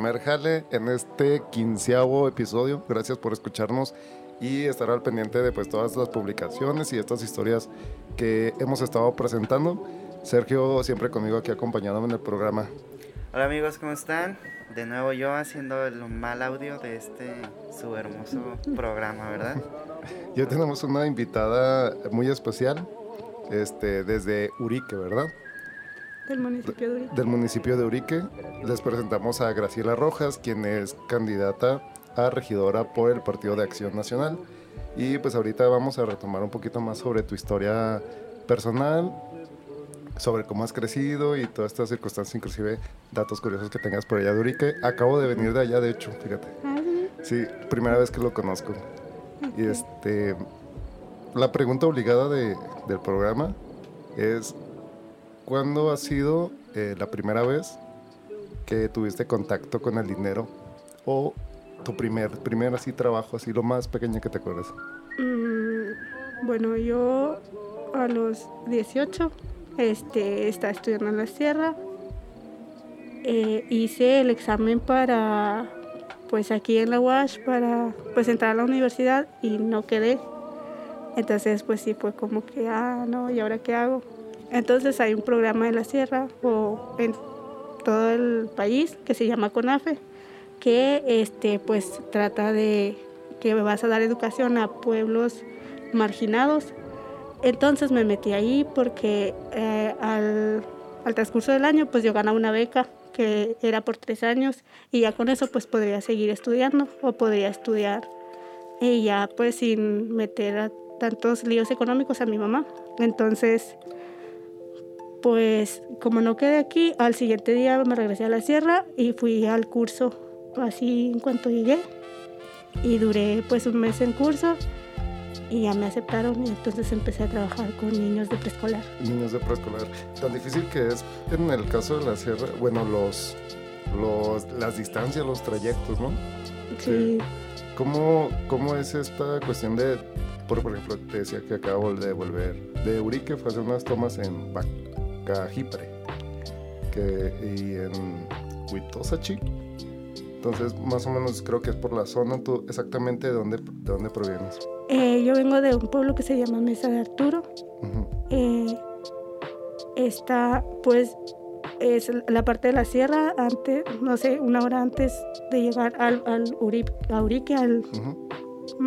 primer jale en este quinceavo episodio. Gracias por escucharnos y estar al pendiente de pues todas las publicaciones y estas historias que hemos estado presentando. Sergio siempre conmigo aquí acompañándome en el programa. Hola amigos, ¿cómo están? De nuevo yo haciendo el mal audio de este su hermoso programa, ¿verdad? Y hoy tenemos una invitada muy especial, este, desde Urique, ¿verdad? Del municipio de Urique. Del municipio de Urique. Les presentamos a Graciela Rojas, quien es candidata a regidora por el Partido de Acción Nacional. Y pues ahorita vamos a retomar un poquito más sobre tu historia personal, sobre cómo has crecido y todas estas circunstancias, inclusive datos curiosos que tengas por allá de Urique. Acabo de venir de allá, de hecho, fíjate. Ah, Sí, primera vez que lo conozco. Y este, la pregunta obligada de- del programa es, ¿cuándo ha sido eh, la primera vez que tuviste contacto con el dinero? O tu primer, primer así trabajo, así lo más pequeño que te acuerdas. Mm, bueno, yo a los 18 este, estaba estudiando en la sierra. Eh, hice el examen para, pues aquí en la UASH, para pues entrar a la universidad y no quedé. Entonces, pues sí fue como que, ah, no, ¿y ahora qué hago? Entonces hay un programa en la sierra o en todo el país que se llama CONAFE, que este, pues trata de que vas a dar educación a pueblos marginados. Entonces me metí ahí porque eh, al, al transcurso del año pues yo ganaba una beca que era por tres años y ya con eso pues podría seguir estudiando o podría estudiar y ya pues sin meter a tantos líos económicos a mi mamá. Entonces pues como no quedé aquí, al siguiente día me regresé a la sierra y fui al curso así en cuanto llegué y duré pues un mes en curso y ya me aceptaron y entonces empecé a trabajar con niños de preescolar. Niños de preescolar. Tan difícil que es en el caso de la sierra, bueno, los, los, las distancias, los trayectos, ¿no? Sí, ¿Cómo, ¿Cómo es esta cuestión de, por, ejemplo, te decía que acabo de volver de Urique, fue hacer unas tomas en Bacajipre que, y en Huitosachi? Entonces, más o menos creo que es por la zona, ¿tú exactamente de dónde, de dónde provienes? Eh, yo vengo de un pueblo que se llama Mesa de Arturo. Eh, está pues es la parte de la sierra antes, no sé, una hora antes de llegar al, al a Urique, al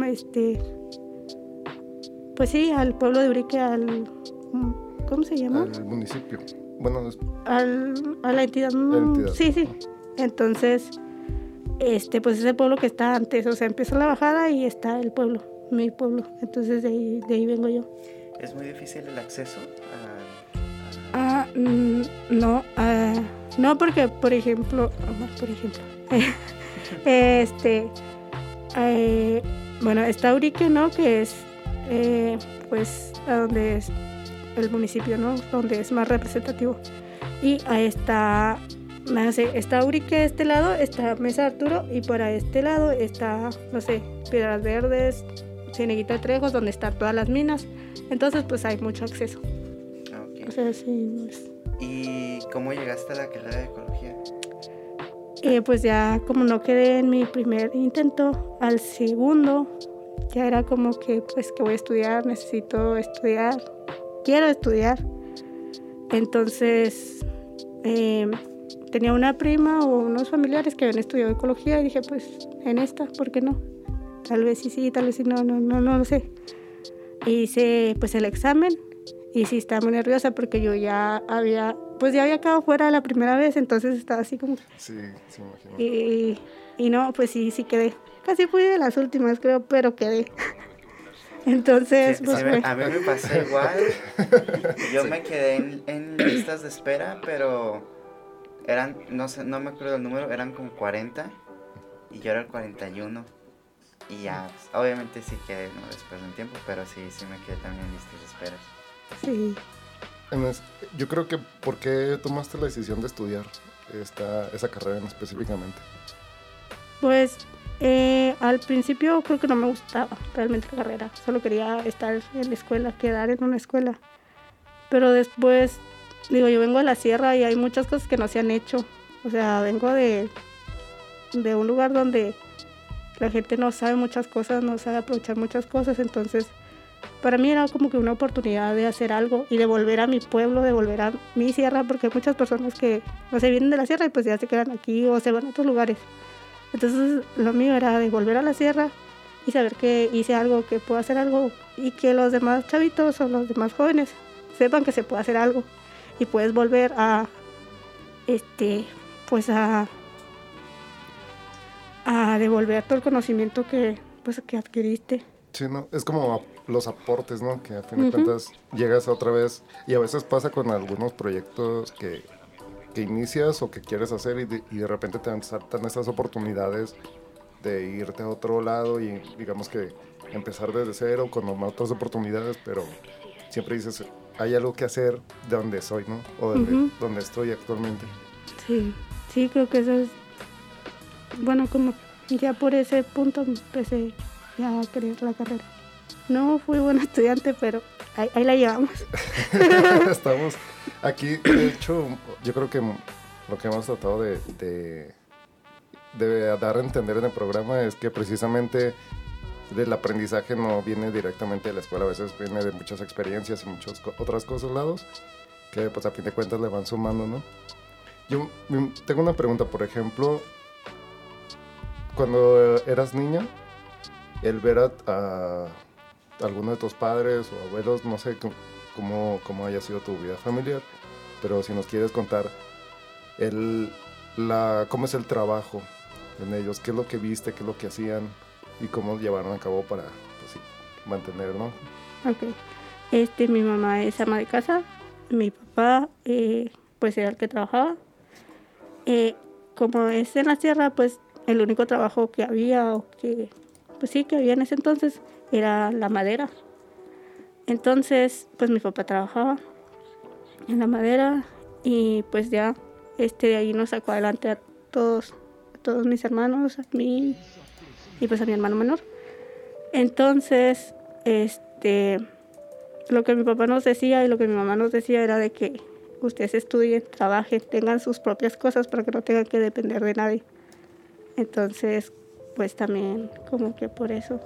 este pues sí, al pueblo de Urique, al ¿cómo se llama? Al municipio. Bueno, es- al, a la entidad. La entidad. Sí, sí. Entonces, este, pues es el pueblo que está antes, o sea, empieza la bajada y está el pueblo, mi pueblo. Entonces de ahí, de ahí vengo yo. Es muy difícil el acceso a... a- Ah, mm, no, ah, no porque, por ejemplo, ah, por ejemplo, este, eh, bueno, está Urique, ¿no? Que es, eh, pues, a donde es el municipio, ¿no? Donde es más representativo. Y ahí está, no sé, está Urique este lado, está Mesa Arturo, y por este lado está, no sé, Piedras Verdes, Cieneguita de Trejos, donde están todas las minas. Entonces, pues hay mucho acceso. Ah, ok. O sea, sí, es- ¿Y cómo llegaste a la carrera de ecología? Eh, pues ya como no quedé en mi primer intento, al segundo ya era como que pues que voy a estudiar, necesito estudiar, quiero estudiar. Entonces eh, tenía una prima o unos familiares que habían estudiado ecología y dije pues en esta, ¿por qué no? Tal vez sí, sí, tal vez sí, no, no, no, no lo sé. Hice pues el examen y sí estaba muy nerviosa porque yo ya había, pues ya había quedado fuera la primera vez, entonces estaba así como sí, sí, me imagino. y, y no, pues sí, sí quedé. Casi fui de las últimas, creo, pero quedé. Entonces, Sí, pues a mí me pasó igual. Yo me quedé en, en listas de espera, pero eran, no sé, no me acuerdo el número, eran como 40 y yo era el 41. Y ya, pues, obviamente sí quedé ¿no? después de un tiempo, pero sí, sí me quedé también en listas de espera. Sí. Yo creo que, ¿por qué tomaste la decisión de estudiar esta, esa carrera en específicamente? Pues eh, al principio creo que no me gustaba realmente la carrera. Solo quería estar en la escuela, quedar en una escuela. Pero después digo, yo vengo de la sierra y hay muchas cosas que no se han hecho. O sea, vengo de, de un lugar donde la gente no sabe muchas cosas, no sabe aprovechar muchas cosas, entonces para mí era como que una oportunidad de hacer algo y de volver a mi pueblo, de volver a mi sierra, porque hay muchas personas que no se vienen de la sierra y pues ya se quedan aquí o se van a otros lugares. Entonces lo mío era de volver a la sierra y saber que hice algo, que puedo hacer algo y que los demás chavitos o los demás jóvenes sepan que se puede hacer algo y puedes volver a este pues a a devolver todo el conocimiento que pues que adquiriste. Sí, no, es como los aportes, ¿no? Que a fin de cuentas llegas otra vez y a veces pasa con algunos proyectos que, que inicias o que quieres hacer y de, y de repente te saltan esas oportunidades de irte a otro lado y digamos que empezar desde cero con otras oportunidades, pero siempre dices, hay algo que hacer de donde soy, ¿no? O de donde estoy actualmente. Sí, sí, creo que eso es, bueno, como ya por ese punto empecé ya a querer la carrera. No fui buena estudiante, pero ahí, la llevamos. Estamos aquí, de hecho, yo creo que lo que hemos tratado de, de, dar a entender en el programa es que precisamente del aprendizaje no viene directamente de la escuela, a veces viene de muchas experiencias y muchas otras cosas lados que pues a fin de cuentas le van sumando, ¿no? Yo tengo una pregunta, por ejemplo, cuando eras niña, el ver a, a alguno de tus padres o abuelos, no sé cómo, cómo haya sido tu vida familiar, pero si nos quieres contar el, la, cómo es el trabajo en ellos, qué es lo que viste, qué es lo que hacían, y cómo llevaron a cabo para pues, mantener, ¿no? Ok. Este, mi mamá es ama de casa, mi papá eh, pues era el que trabajaba. Eh, como es en la sierra, pues el único trabajo que había o que, pues sí, que había en ese entonces era la madera. Entonces, pues mi papá trabajaba en la madera y pues ya este de ahí nos sacó adelante a todos, a todos mis hermanos, a mí y pues a mi hermano menor. Entonces, este, lo que mi papá nos decía y lo que mi mamá nos decía era de que ustedes estudien, trabajen, tengan sus propias cosas para que no tengan que depender de nadie. Entonces, pues también como que por eso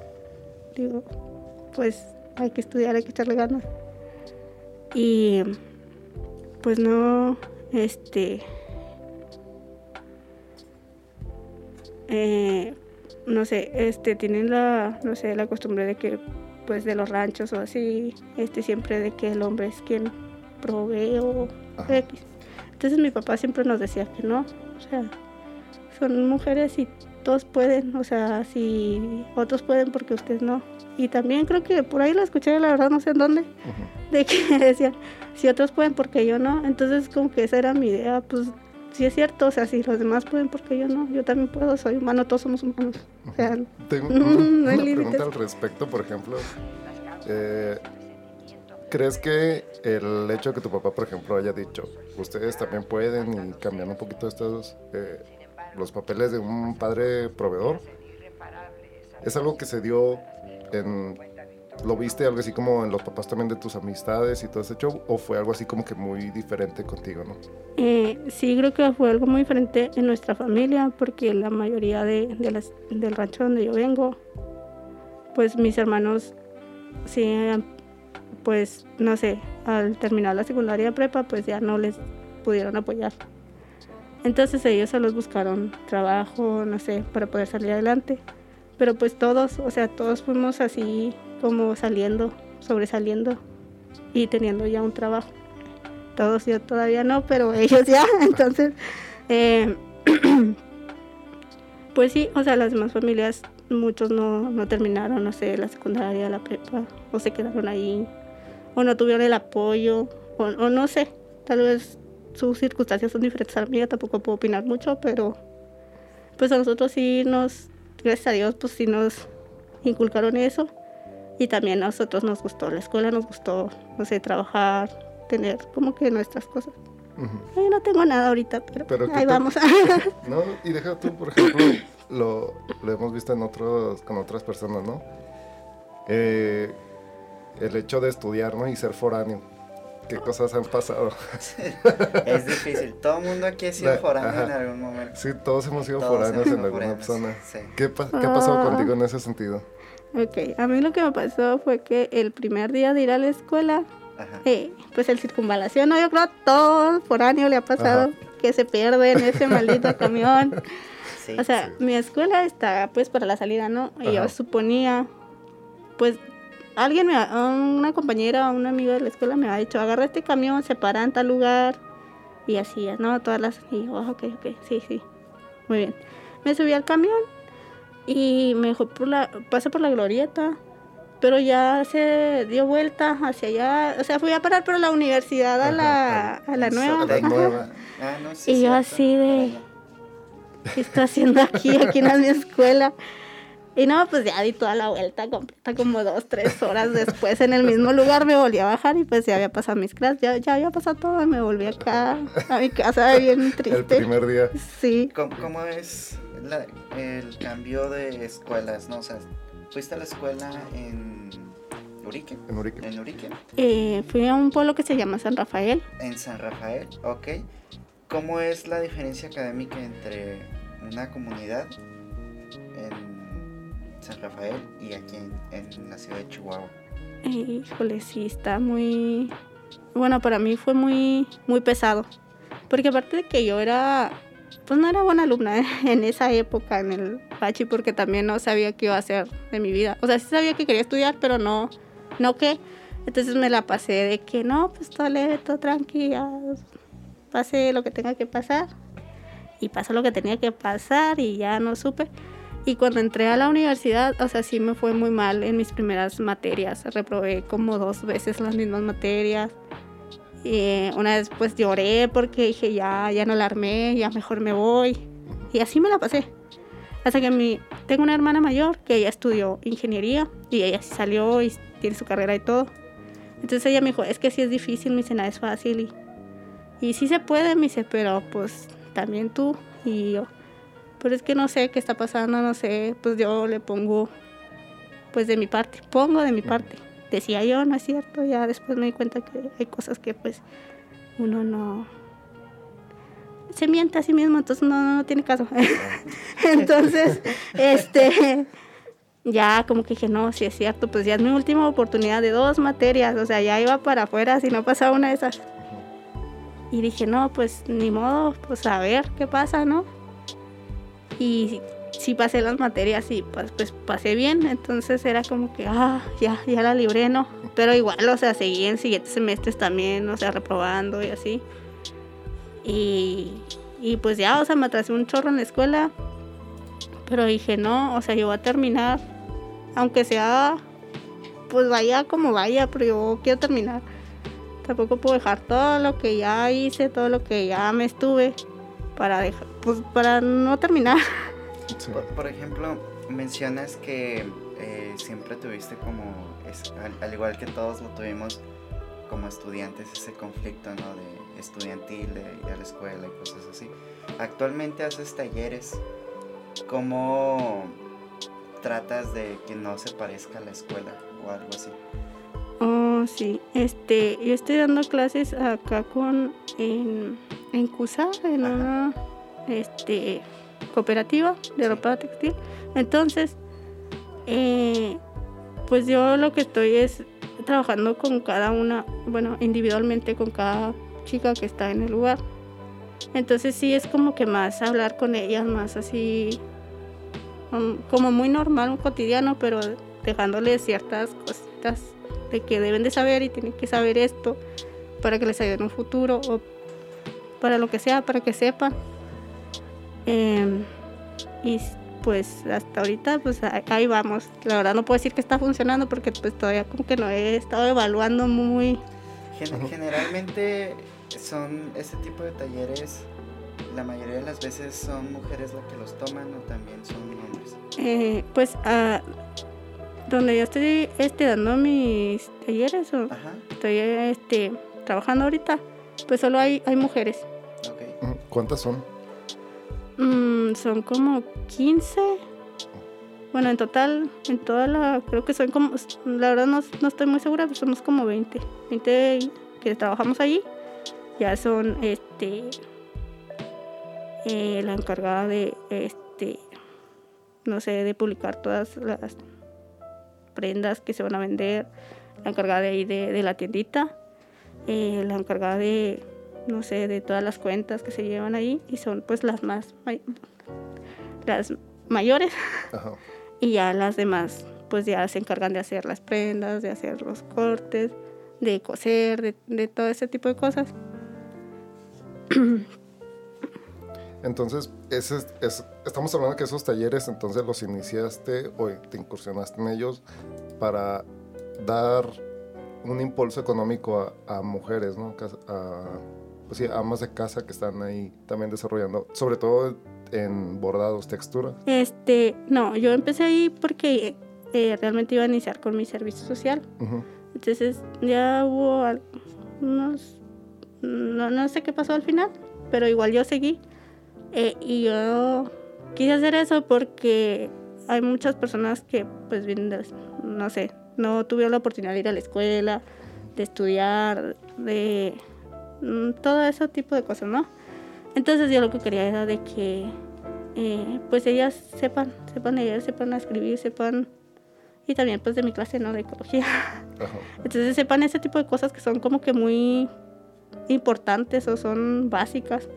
digo, pues hay que estudiar, hay que echarle ganas. Y pues no, este, eh, no sé, este, tienen la, no sé, la costumbre de que, pues, de los ranchos o así, este, siempre de que el hombre es quien provee o X. Entonces mi papá siempre nos decía que no, o sea, son mujeres y todos pueden, o sea, si otros pueden porque ustedes no. Y también creo que por ahí lo escuché, la verdad no sé en dónde, de que decían, si otros pueden porque yo no. Entonces como que esa era mi idea, pues sí es cierto, o sea, si los demás pueden, porque yo no? Yo también puedo, soy humano, todos somos humanos. O sea, Tengo una pregunta al respecto, por ejemplo. Eh, ¿Crees que el hecho de que tu papá, por ejemplo, haya dicho, ustedes también pueden y cambiar un poquito estos, eh, los papeles de un padre proveedor, es algo que se dio en ¿Lo viste algo así como en los papás también de tus amistades y todo ese show? ¿O fue algo así como que muy diferente contigo, no? Eh, sí, creo que fue algo muy diferente en nuestra familia, porque la mayoría de, de las, del rancho donde yo vengo, pues mis hermanos, sí, pues no sé, al terminar la secundaria prepa, pues ya no les pudieron apoyar. Entonces ellos se los buscaron trabajo, no sé, para poder salir adelante. Pero pues todos, o sea, todos fuimos así como saliendo, sobresaliendo y teniendo ya un trabajo. Todos yo todavía no, pero ellos ya. Entonces, eh, pues sí, o sea, las demás familias, muchos no, no terminaron, no sé, la secundaria, la prepa, o se quedaron ahí, o no tuvieron el apoyo, o, no sé, tal vez sus circunstancias son diferentes a la tampoco puedo opinar mucho, pero pues a nosotros sí nos gracias a Dios, pues sí nos inculcaron eso. Y también a nosotros nos gustó la escuela, nos gustó, no sé, trabajar, tener como que nuestras cosas. Yo no tengo nada ahorita, pero, ahí vamos. no, y deja tú, por ejemplo, lo, lo, hemos visto en otros, con otras personas, ¿no? Eh, el hecho de estudiar, ¿no? Y ser foráneo. ¿Qué cosas han pasado? es difícil. Todo el mundo aquí ha sido La- foráneo en ajá. algún momento. Sí, todos hemos sido Todos foráneos hemos en alguna foráneos, zona. sí. ¿Qué, pa- ¿Qué pasó Ah. contigo en ese sentido? Ok, a mí lo que me pasó fue que el primer día de ir a la escuela, eh, pues el circunvalación, ¿no? Yo creo a todo foráneo le ha pasado Ajá. que se pierde en ese maldito camión. Sí. O sea, mi escuela está pues para la salida, ¿no? Y yo suponía, pues alguien, me, ha- una compañera o una amiga de la escuela me ha dicho, agarra este camión, se para en tal lugar y así, ¿no? Todas las... Y yo, "Ah, ok, ok, sí, sí, muy bien. Me subí al camión y me dejó por la, pasé por la glorieta, pero ya se dio vuelta hacia allá, o sea, fui a parar por la universidad a la, a la En nueva. Ah, no, sí, Y yo cierto. así de- ¿qué está haciendo aquí? Aquí no es mi escuela. Y no, pues ya di toda la vuelta completa, como dos, tres horas después en el mismo lugar me volví a bajar y pues ya había pasado mis clases, ya, ya había pasado todo y me volví acá a mi casa bien El triste. primer día. Sí, ¿Cómo, cómo es la- el cambio de escuelas, no? O sea, fuiste a la escuela en Urique. En Urique. En Urique. eh, fui a un pueblo que se llama San Rafael. En San Rafael, ok. ¿Cómo es la diferencia académica entre una comunidad en San Rafael y aquí en, en la ciudad de Chihuahua? Híjole, sí, está muy... Bueno, para mí fue muy, muy pesado. Porque aparte de que yo era... Pues no era buena alumna ¿eh? en esa época, en el Pachi, porque también no sabía qué iba a hacer de mi vida. O sea, sí sabía que quería estudiar, pero no, no qué. Entonces me la pasé de que no, pues todo leve, todo tranquila, pase lo que tenga que pasar. Y pasó lo que tenía que pasar y ya no supe. Y cuando entré a la universidad, o sea, sí me fue muy mal en mis primeras materias. Reprobé como dos veces las mismas materias. Y una vez pues lloré porque dije, ya, ya no la armé, ya mejor me voy. Y así me la pasé. Hasta que mi, tengo una hermana mayor que ella estudió ingeniería y ella salió y tiene su carrera y todo. Entonces ella me dijo, es que sí es difícil, me dice, nada es fácil. Y, y sí se puede, me dice, pero pues también tú. Y yo, pero es que no sé qué está pasando, no sé, pues yo le pongo, pues de mi parte, pongo de mi parte. Decía yo, no es cierto, ya después me di cuenta que hay cosas que pues uno no se miente a sí mismo, entonces no, no tiene caso. entonces, este, ya como que dije, no, si es cierto, pues ya es mi última oportunidad de dos materias, o sea, ya iba para afuera si no pasaba una de esas. Y dije, no, pues ni modo, pues a ver qué pasa, ¿no? Y sí pasé las materias y pues, pues pasé bien, entonces era como que, ah, ya, ya la libré, ¿no? Pero igual, o sea, seguí en siguientes semestres también, o sea, reprobando y así. Y, y pues ya, o sea, me atrasé un chorro en la escuela, pero dije, no, o sea, yo voy a terminar, aunque sea, pues vaya como vaya, pero yo quiero terminar. Tampoco puedo dejar todo lo que ya hice, todo lo que ya me estuve, para dejar, pues para no terminar. Sí. Por, por ejemplo, mencionas que eh, siempre tuviste como, es- al, al igual que todos lo tuvimos como estudiantes, ese conflicto, ¿no? De estudiantil, de ir a la escuela y cosas así. Actualmente haces talleres. ¿Cómo tratas de que no se parezca a la escuela o algo así? Oh, sí. Este, yo estoy dando clases acá con en, en CUSA, en Ajá. una este, cooperativa de ropa textil. Entonces, eh, pues yo lo que estoy es trabajando con cada una, bueno, individualmente con cada chica que está en el lugar. Entonces sí es como que más hablar con ellas, más así, um, como muy normal, un cotidiano, pero dejándoles ciertas cositas de que deben de saber y tienen que saber esto para que les ayude en un futuro o para lo que sea, para que sepan. Em, y pues hasta ahorita pues ahí, vamos. La verdad no puedo decir que está funcionando porque pues todavía como que no he estado evaluando muy... Generalmente son este tipo de talleres, la mayoría de las veces son mujeres las que los toman o también son hombres. eh, pues ah, donde yo estoy este, dando mis talleres o Ajá, estoy este, trabajando ahorita, pues solo hay, hay mujeres. ok. Ujú. ¿Cuántas son? Mm, son como 15. Bueno, en total, en toda la, creo que son como, la verdad no, no estoy muy segura, pero somos como 20. 20 que trabajamos allí ya son este eh, la encargada de este no sé de publicar todas las prendas que se van a vender la encargada de ahí de, la tiendita eh, la encargada de no sé de todas las cuentas que se llevan ahí y son pues las más las mayores. Y ya las demás pues ya se encargan de hacer las prendas de hacer los cortes de coser de, de todo ese tipo de cosas. Entonces, ese, es, estamos hablando que esos talleres entonces los iniciaste o te incursionaste en ellos para dar un impulso económico a, mujeres, ¿no? A, pues sí, amas de casa que están ahí también desarrollando, sobre todo en bordados, textura. Este, no, yo empecé ahí porque eh, realmente iba a iniciar con mi servicio social. Entonces ya hubo unos, no, no sé qué pasó al final, pero igual yo seguí. Eh, y yo quise hacer eso porque hay muchas personas que pues vienen de, no sé, no tuvieron la oportunidad de ir a la escuela, de estudiar, de todo ese tipo de cosas, ¿no? Entonces yo lo que quería era de que eh, pues ellas sepan, sepan leer, sepan escribir, sepan y también pues de mi clase, ¿no? De ecología. Entonces sepan ese tipo de cosas que son como que muy importantes o son básicas.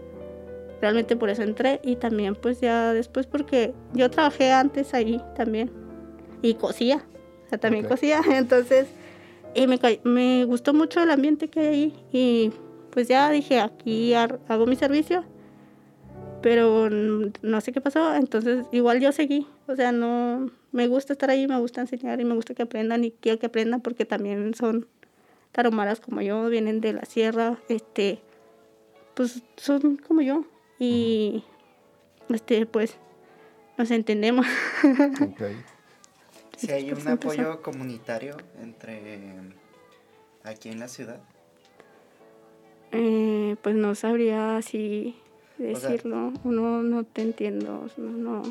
Realmente por eso entré y también pues ya después porque yo trabajé antes ahí también y cosía, o sea, también cosía, entonces y me, me gustó mucho el ambiente que hay ahí y pues ya dije aquí hago mi servicio, pero no sé qué pasó, entonces igual yo seguí, o sea, no, me gusta estar ahí, me gusta enseñar y me gusta que aprendan y quiero que aprendan porque también son taromaras como yo, vienen de la sierra, este, pues son como yo y este pues nos entendemos. Si hay un apoyo comunitario entre aquí en la ciudad. Eh, pues no sabría así decirlo, no, no te entiendo, no.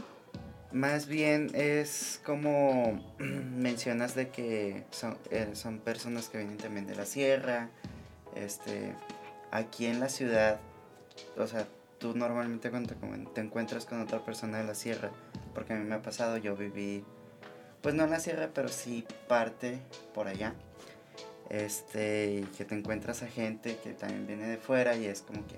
Más bien es como mencionas de que son, eh, son personas que vienen también de la sierra, este, aquí en la ciudad, o sea, tú normalmente cuando te, encuentras con otra persona de la sierra, porque a mí me ha pasado, yo viví, pues no en la sierra, pero sí parte por allá, este, y que te encuentras a gente que también viene de fuera y es como que,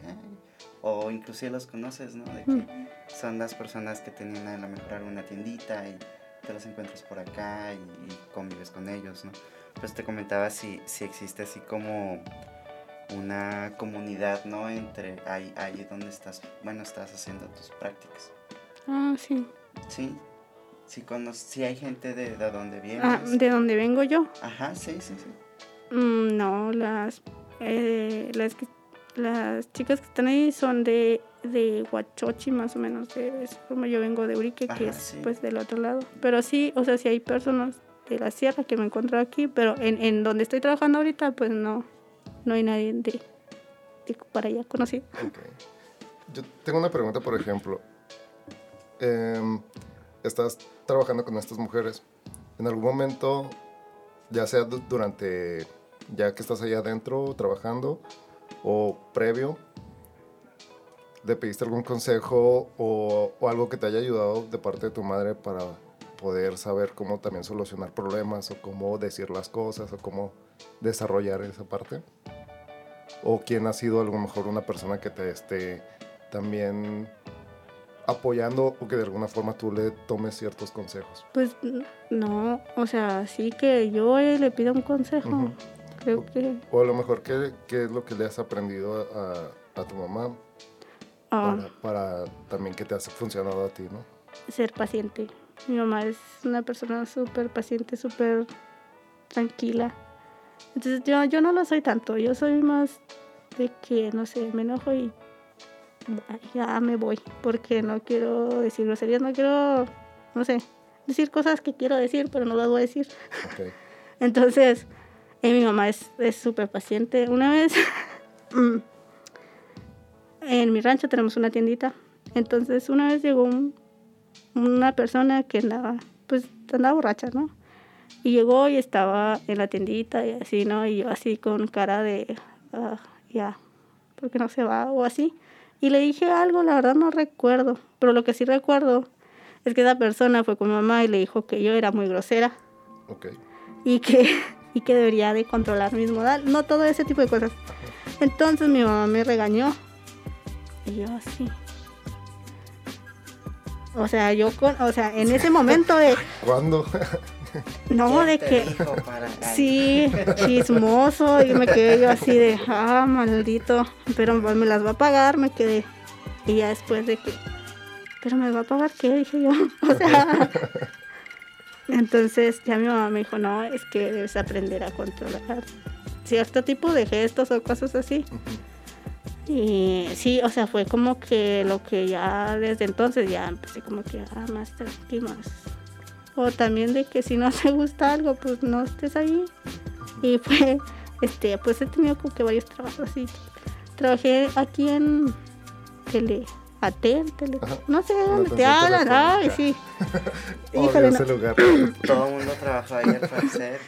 o inclusive los conoces, ¿no? De que son las personas que tenían a lo mejor alguna tiendita y te los encuentras por acá y, convives con ellos, ¿no? Pues te comentaba si, si existe así como una comunidad, ¿no? Entre ahí, ahí donde estás, bueno, estás haciendo tus prácticas. Ah, sí. Sí. Sí, si hay gente de, de donde vienes. Ah, de donde vengo yo. Ajá, sí, sí, sí. Mm, no, las, eh, las las chicas que están ahí son de, de Huachochi, más o menos. De como yo vengo de Urique, que es pues del otro lado. Pero sí, o sea, sí hay personas de la sierra que me encuentro aquí, pero en, en donde estoy trabajando ahorita, pues no, no hay nadie de, para allá conocido. Yo tengo una pregunta, por ejemplo. Em, estás trabajando con estas mujeres. En algún momento, ya sea durante, ya que estás allá adentro trabajando, o previo, ¿le pediste algún consejo o, algo que te haya ayudado de parte de tu madre para poder saber cómo también solucionar problemas o cómo decir las cosas o cómo desarrollar esa parte? ¿O quién ha sido a lo mejor una persona que te esté también apoyando o que de alguna forma tú le tomes ciertos consejos? Pues no, o sea, sí que yo le pido un consejo. O a lo mejor, ¿qué, qué es lo que le has aprendido a, a tu mamá ah. para, también que te ha funcionado a ti, no? Ser paciente. Mi mamá es una persona súper paciente, súper tranquila. Entonces yo, yo no lo soy tanto, yo soy más de que, no sé, me enojo y ya me voy, porque no quiero decir groserías, no quiero, no sé, decir cosas que quiero decir, pero no las voy a decir. Entonces, y mi mamá es súper paciente. Una vez, mm, en mi rancho tenemos una tiendita. Entonces, una vez llegó una persona que andaba, pues, andaba borracha, ¿no? Y llegó y estaba en la tiendita y así, ¿no? Y yo así con cara de, ah, ya, ¿por qué no se va? O así. Y le dije algo, la verdad no recuerdo, pero lo que sí recuerdo es que esa persona fue con mi mamá y le dijo que yo era muy grosera Ok. y que, y que debería de controlar mis modales, no todo ese tipo de cosas. Entonces mi mamá me regañó y yo así. O sea, yo con, o sea, en ese momento de, ¿Cuándo? no, ¿Quién de que, Sí, chismoso. Y me quedé yo así de, ah, maldito. Pero me las va a pagar, me quedé. Y ya después de que, ¿pero me va a pagar qué? Dije yo. O sea. Entonces ya mi mamá me dijo, no, es que debes aprender a controlar cierto tipo de gestos o cosas así. Y sí, o sea, fue como que lo que ya desde entonces ya empecé como que, ah, más tranquilo, o también de que si no te gusta algo, pues no estés ahí. Y fue, este, pues he tenido como que varios trabajos así. Trabajé aquí en Tele, Atel, Tele, Ajá. no sé dónde te hablan, ay, sí. Híjole, no. ese lugar. Todo el mundo trabajó ahí al parecer.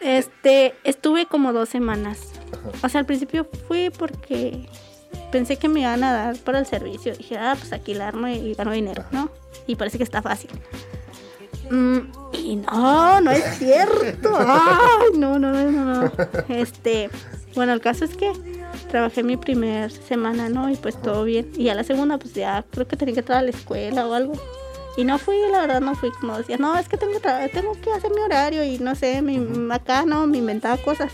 Este, estuve como dos semanas. O sea, al principio fui porque pensé que me iban a dar para el servicio. Dije, ah, pues aquí la armo y gano dinero, ¿no? Y parece que está fácil. Mm, y no, no es cierto. Ay, no, no, no, no, no. Este, bueno, el caso es que trabajé mi primer semana, ¿no? Y pues todo bien. Y a la segunda, pues ya creo que tenía que entrar a la escuela o algo. Y no fui, la verdad, no fui como decía, no, es que tengo, tengo que hacer mi horario y no sé, mi, acá no, me inventaba cosas.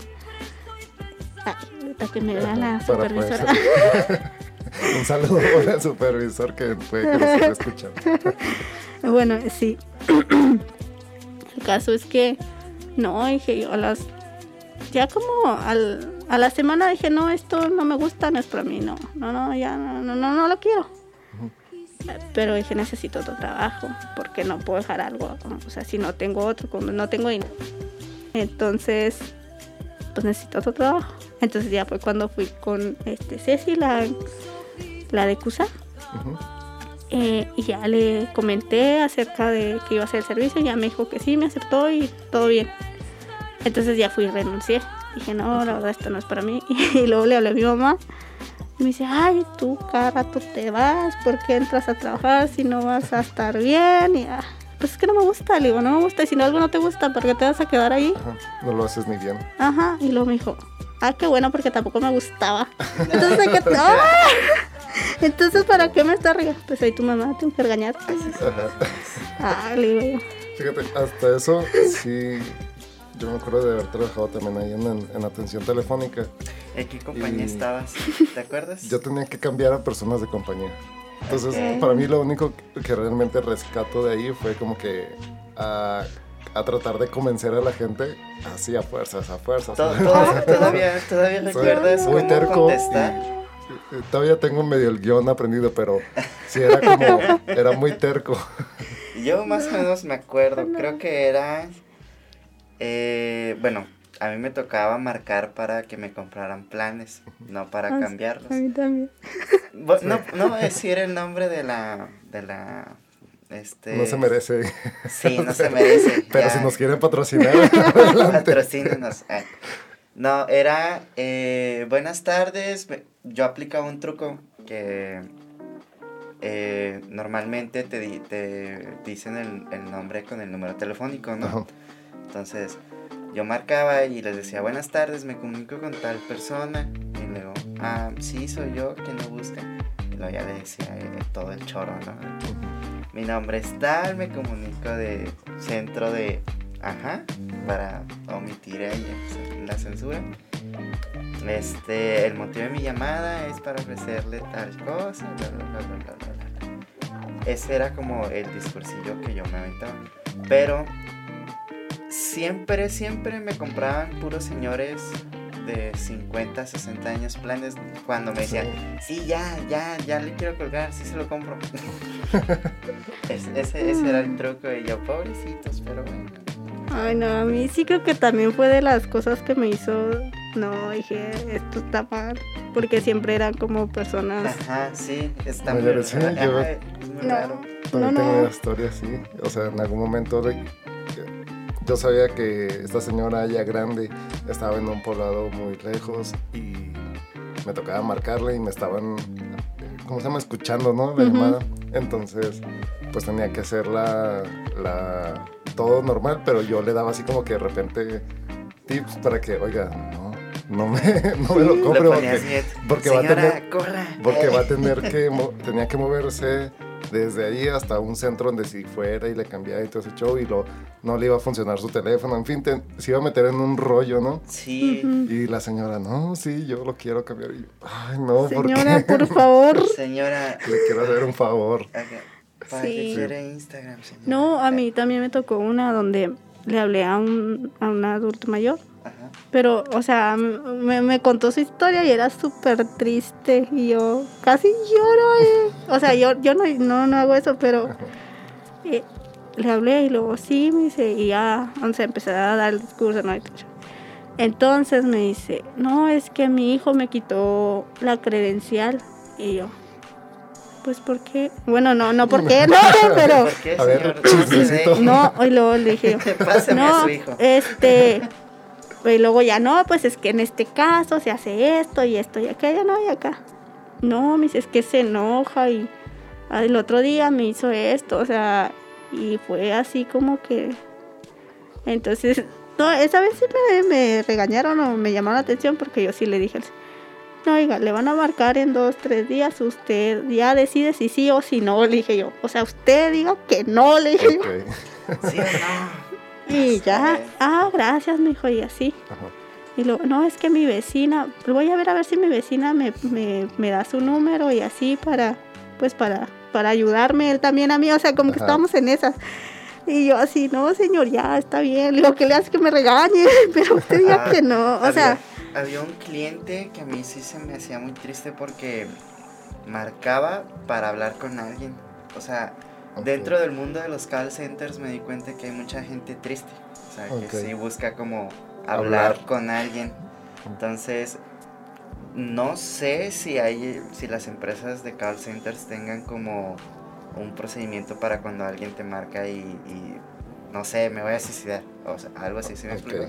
Ay, ahorita que me vea la supervisora. Un saludo el supervisor que puede que nos escuchando. Bueno, sí. El caso es que no, dije yo a las ya como al, a la semana dije, no, esto no me gusta, no es para mí, no, no, no, ya no, no, no, no lo quiero. Pero dije, necesito otro trabajo, porque no puedo dejar algo, o sea, si no tengo otro, como no tengo dinero. Entonces, pues necesito otro trabajo. Entonces ya fue cuando fui con este Ceci, la, la de CUSA. Eh, y ya le comenté acerca de que iba a hacer el servicio, y ya me dijo que sí, me aceptó y todo bien. Entonces ya fui y renuncié. Dije, no, la verdad esto no es para mí. Y luego le hablé a mi mamá. Y me dice, ay, tú cada rato te vas, ¿por qué entras a trabajar si no vas a estar bien? Y ah, pues es que no me gusta, le digo, no me gusta. Y si no algo no te gusta, ¿por qué te vas a quedar ahí? Ajá, No lo haces ni bien. Ajá, y luego me dijo, ah, qué bueno, porque tampoco me gustaba. Entonces, ¿de qué- ¡Ah! Entonces, ¿para qué me estás riendo? Pues soy tu mamá, regañarte. Ajá. Ah, le digo yo. Fíjate, hasta eso sí. Yo me acuerdo de haber trabajado también ahí en, en atención telefónica. ¿En qué compañía Y- estabas? ¿Te acuerdas? Yo tenía que cambiar a personas de compañía. Entonces, para mí lo único que realmente rescato de ahí fue como que a, a tratar de convencer a la gente así a fuerzas, a fuerzas. To- to- ¿Todavía, todavía Soy recuerdas muy cómo terco y todavía tengo medio el guion aprendido, pero sí era como, era muy terco. Yo más o menos me acuerdo, creo que era, eh, bueno, a mí me tocaba marcar para que me compraran planes, no para Ah, cambiarlos. A mí también. No, no voy a decir el nombre de la, de la, este... No se merece. Sí, no se merece. Pero ya. si nos quieren patrocinar. Patrocínenos. Ah. No, era eh, buenas tardes. Yo aplicaba un truco que eh, normalmente te, di- te dicen el, el nombre con el número telefónico, ¿no? Ajá. Entonces yo marcaba y les decía buenas tardes, me comunico con tal persona. Y luego, ah, sí, soy yo, quien lo busca. Y luego ya le decía eh, todo el choro, ¿no? Mi nombre es tal, me comunico de centro de... Ajá, para omitir la censura. Este, el motivo de mi llamada es para ofrecerle tal cosa, bla, bla, bla. Ese era como el discursillo que yo me aventaba. Pero siempre, siempre me compraban puros señores de 50, 60 años planes cuando me decían, sí, ya, ya, ya le quiero colgar, sí se lo compro. Es- ese, ese era el truco y yo, pobrecitos, pero bueno. Ay, no, a mí sí creo que también fue de las cosas que me hizo. No, dije, esto está mal. Porque siempre eran como personas. Ajá, sí, está yo- ajá, es muy No. raro. También No, tengo no. una historia así. O sea, en algún momento de- yo sabía que esta señora ya grande estaba en un poblado muy lejos y me tocaba marcarle y me estaban, ¿cómo se llama? Escuchando, ¿no? La llamada. Entonces, pues tenía que hacer la, la, todo normal, pero yo le daba así como que de repente tips para que, oiga, no, no me, no me lo compre porque, porque va a tener, corra. porque va a tener que, mo- tenía que moverse desde ahí hasta un centro donde si fuera y le cambiaba y todo ese show y lo, no le iba a funcionar su teléfono, en fin, te- se iba a meter en un rollo, ¿no? Sí. Y la señora, no, sí, yo lo quiero cambiar. Y yo, ay, no, ¿por Señora, qué? por favor. señora. Le quiero hacer un favor. ¿Para Sí. quiere Instagram, señora? No, a mí también me tocó una donde le hablé a un, a un adulto mayor. Ajá. Pero, o sea, me, me contó su historia y era súper triste. Y yo casi lloro. eh. O sea, yo, yo no, no, no hago eso, pero eh, le hablé y luego sí, me dice, y ya, o sea, empecé a dar el discurso, ¿no? Entonces me dice, no, es que mi hijo me quitó la credencial. Y yo, pues, ¿por qué? Bueno, no, no, ¿por qué? No, pero... ¿Por qué, A ver. No, y luego le dije a no, su hijo. este, y luego ya no, pues es que en este caso se hace esto y esto y aquello, no, y acá. No, me dice, es que se enoja y ah, el otro día me hizo esto, o sea, y fue así como que, entonces, no, esa vez sí me, me regañaron o me llamaron la atención porque yo sí le dije, no, oiga, le van a marcar en dos, tres días, usted ya decide si sí o si no, le dije yo, o sea, usted diga que no, le dije yo. ¿Sí o no? Y ya, ah, gracias, mijo, y así. Ajá. Y luego, no, es que mi vecina, voy a ver a ver si mi vecina me, me, me da su número y así para, pues para, para ayudarme él también a mí, o sea, como que estábamos en esas. Y yo así, no, señor, ya está bien. Digo, que le hace que me regañe? Pero usted diga Ah, que no, o sea, había, un cliente que a mí sí se me hacía muy triste porque marcaba para hablar con alguien. O sea, dentro del mundo de los call centers me di cuenta que hay mucha gente triste. O sea, que sí busca como hablar, Hablar. con alguien. Entonces, no sé si hay, si las empresas de call centers tengan como un procedimiento para cuando alguien te marca y, y, no sé, me voy a suicidar. O sea, algo así, ¿sí me Ok. explico?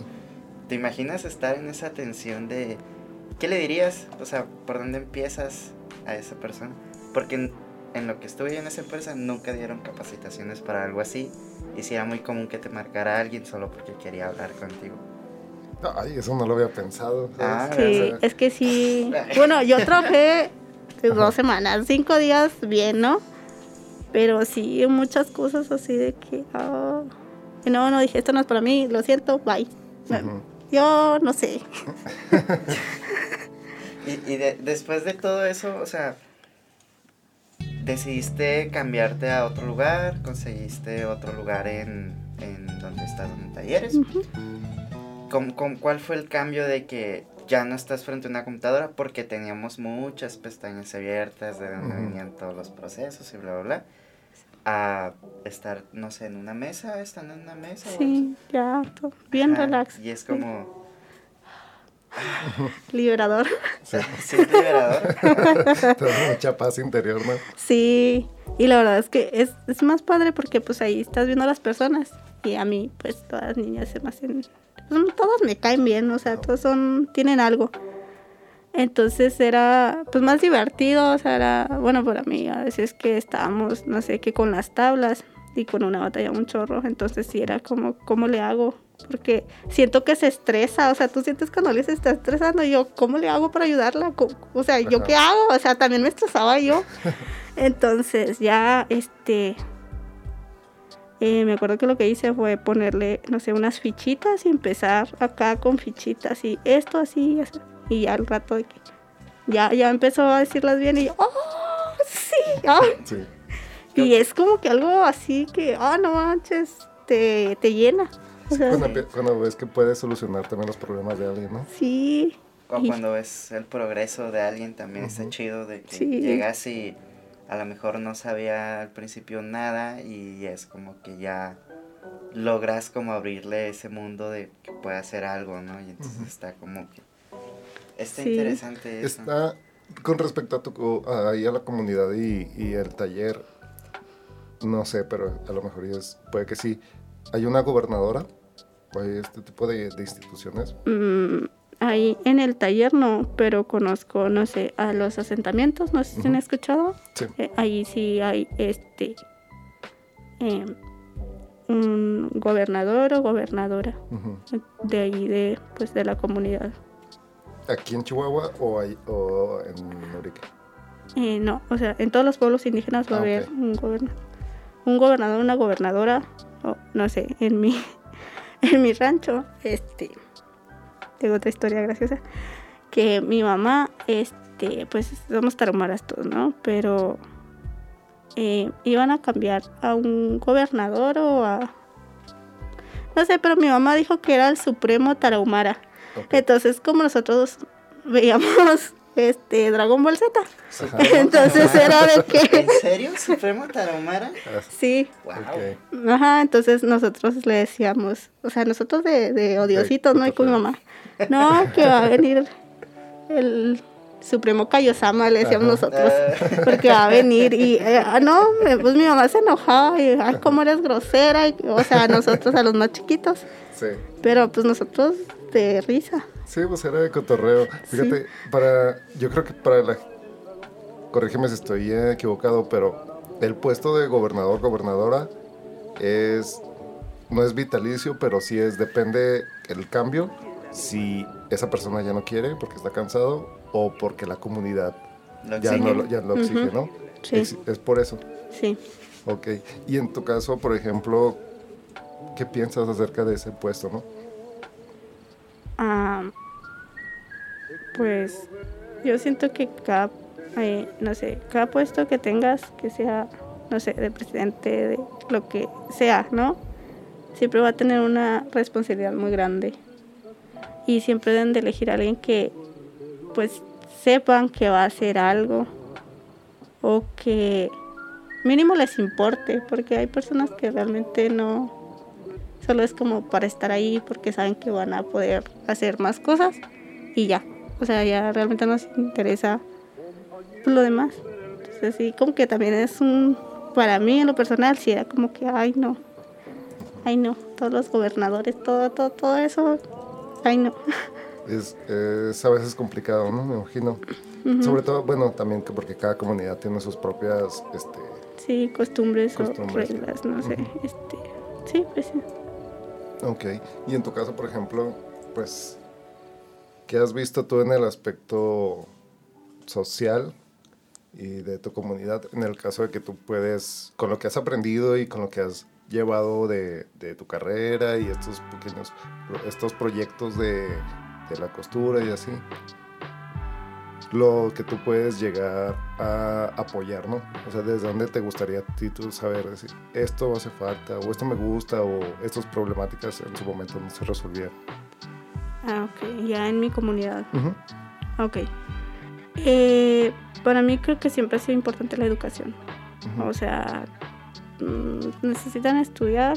¿Te imaginas estar en esa tensión de qué le dirías? O sea, ¿por dónde empiezas a esa persona? Porque en, en lo que estuve en esa empresa nunca dieron capacitaciones para algo así. Y sí era muy común que te marcara alguien solo porque quería hablar contigo. Ay, eso no lo había pensado. Ah, sí, O sea, es que sí. Bueno, yo trabajé dos semanas, cinco días bien, ¿no? Pero sí, muchas cosas así de que, que no, no dije, esto no es para mí, lo siento, bye. ujú. Yo no sé. Y, y de- después de todo eso, o sea, decidiste cambiarte a otro lugar, conseguiste otro lugar en, en donde estás en talleres. ¿Cómo- cómo- cuál fue el cambio de que ya no estás frente a una computadora? Porque teníamos muchas pestañas abiertas de donde venían todos los procesos y bla, bla, bla. A estar, no sé, en una mesa, estando en una mesa. o- Sí, ya, to- bien Ajá, relax. Y es como, Liberador. Sí, sí, es liberador. te da mucha paz interior, ¿no? Sí, y la verdad es que es, es más padre porque pues ahí estás viendo a las personas y a mí pues todas las niñas se me hacen, pues, todas me caen bien, o sea, todos son, tienen algo. Entonces era pues más divertido, o sea, era, bueno, para mí a veces que estábamos, no sé, que con las tablas y con una batalla un chorro, entonces sí era como, ¿cómo le hago? Porque siento que se estresa, o sea, tú sientes cuando le se está estresando y yo, ¿cómo le hago para ayudarla? ¿Cómo- O sea, ¿yo Ajá. qué hago? O sea, también me estresaba yo. Entonces ya, este, eh, me acuerdo que lo que hice fue ponerle, no sé, unas fichitas y empezar acá con fichitas y esto así y así. Y ya al rato de que ya, ya empezó a decirlas bien y yo, ¡oh, sí! ah". Sí. Y es como que algo así que, ah, no manches, te, te llena. O sea, Cuando, cuando ves que puedes solucionar también los problemas de alguien, ¿no? sí. O cuando ves el progreso de alguien también está chido de que Sí. llegas y a lo mejor no sabía al principio nada y es como que ya logras como abrirle ese mundo de que puede hacer algo, ¿no? Y entonces está como que está Sí. interesante eso. Está con respecto a tu ahí a la comunidad y, y el taller, no sé, pero a lo mejor es, puede que sí. ¿Hay una gobernadora? ¿O hay este tipo de, de instituciones? Mm, ahí en el taller no, pero conozco, no sé, a los asentamientos, no sé si han escuchado. Sí. Eh, ahí sí hay este em, un gobernador o gobernadora de ahí de pues de la comunidad. ¿Aquí en Chihuahua o, en Urique? Eh, no, o sea, en todos los pueblos indígenas va a Ah, haber un, goberna- un gobernador, una gobernadora, o no sé, en mi, en mi rancho, este, tengo otra historia graciosa, que mi mamá, este, pues somos tarahumaras todos, ¿no? Pero eh, iban a cambiar a un gobernador o a... No sé, pero mi mamá dijo que era el supremo tarahumara. Entonces, como nosotros veíamos este Dragon Ball Z, Ajá. entonces era de que ¿En serio? ¿Supremo Tarahumara? sí, Wow. Ajá, entonces nosotros le decíamos, o sea, nosotros de, de odiositos, ¿no? Y con mi mamá, no, que va a venir el Supremo Kaiosama, le decíamos Ajá. nosotros, Eh, porque va a venir y, eh, ah, no, pues mi mamá se enojaba y, ay, cómo eres grosera, y, o sea, nosotros a los más chiquitos, Sí. pero pues nosotros de risa. Sí, pues era de cotorreo. Fíjate, para, yo creo que para la, corrígeme si estoy equivocado, pero el puesto de gobernador, gobernadora es, no es vitalicio, pero sí es, depende el cambio, si esa persona ya no quiere porque está cansado o porque la comunidad lo ya, no, lo- ya lo exige, Ujú. ¿no? Sí. Es, es por eso. Sí. Ok. Y en tu caso, por ejemplo, ¿qué piensas acerca de ese puesto, no? Ah, pues yo siento que cada, eh, no sé, cada puesto que tengas, que sea, no sé, de presidente, de lo que sea, ¿no? Siempre va a tener una responsabilidad muy grande. Y siempre deben de elegir a alguien que, pues, sepan que va a hacer algo o que mínimo les importe, porque hay personas que realmente no, solo es como para estar ahí porque saben que van a poder hacer más cosas y ya. O sea, ya realmente no les interesa lo demás. Entonces sí, como que también es un, para mí en lo personal, sí era como que, ay no, ay no, todos los gobernadores, todo, todo, todo eso, ay no. Es, es a veces complicado, ¿no? Me imagino. Sobre todo, bueno, también que porque cada comunidad tiene sus propias, este, Sí, costumbres, Costumbres. o reglas, no sé. Este, sí, pues sí. ok. Y en tu caso, por ejemplo, pues, ¿qué has visto tú en el aspecto social y de tu comunidad? En el caso de que tú puedes, con lo que has aprendido y con lo que has llevado de, de tu carrera y estos pequeños, estos proyectos de, de la costura y así, lo que tú puedes llegar a apoyar, ¿no? O sea, desde dónde te gustaría a ti tú saber decir, esto hace falta, o esto me gusta, o estas problemáticas en su momento no se resolvieron. Ah, ok, ya en mi comunidad. Ujú. Ok. Eh, para mí creo que siempre ha sido importante la educación. O sea, mm, necesitan estudiar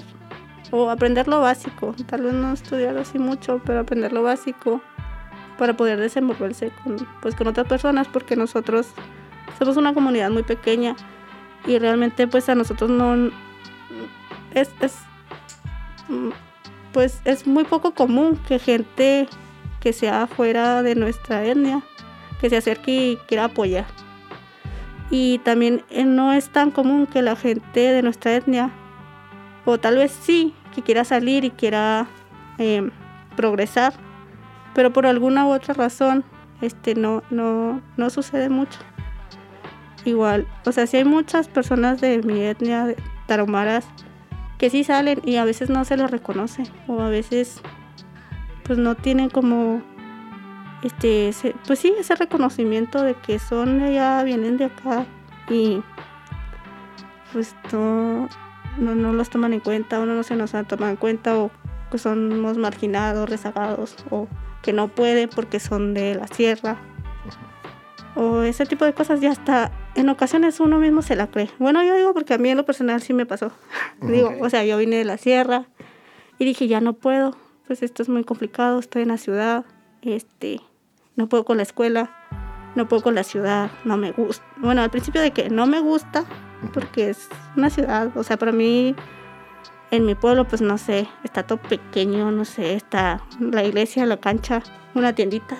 o aprender lo básico. Tal vez no estudiar así mucho, pero aprender lo básico para poder desenvolverse con, pues, con otras personas, porque nosotros somos una comunidad muy pequeña y realmente pues a nosotros no es, es pues es muy poco común que gente que sea fuera de nuestra etnia que se acerque y quiera apoyar. Y también eh, no es tan común que la gente de nuestra etnia, o tal vez sí, que quiera salir y quiera eh, progresar, pero por alguna u otra razón este, no, no, no sucede mucho. Igual, o sea, si hay muchas personas de mi etnia, de tarahumaras, que sí salen y a veces no se los reconoce, o a veces pues no tienen como este ese- pues sí ese reconocimiento de que son allá vienen de acá y pues no no, no los toman en cuenta uno no se nos ha tomado en cuenta o que somos marginados rezagados o que no pueden porque son de la sierra. O ese tipo de cosas ya hasta en ocasiones uno mismo se la cree. Bueno yo digo porque a mí en lo personal sí me pasó. Digo o sea yo vine de la sierra y dije ya no puedo pues esto es muy complicado estoy en la ciudad este no puedo con la escuela no puedo con la ciudad no me gusta bueno al principio de que no me gusta porque es una ciudad o sea para mí En mi pueblo, pues no sé, está todo pequeño, no sé, está la iglesia, la cancha, una tiendita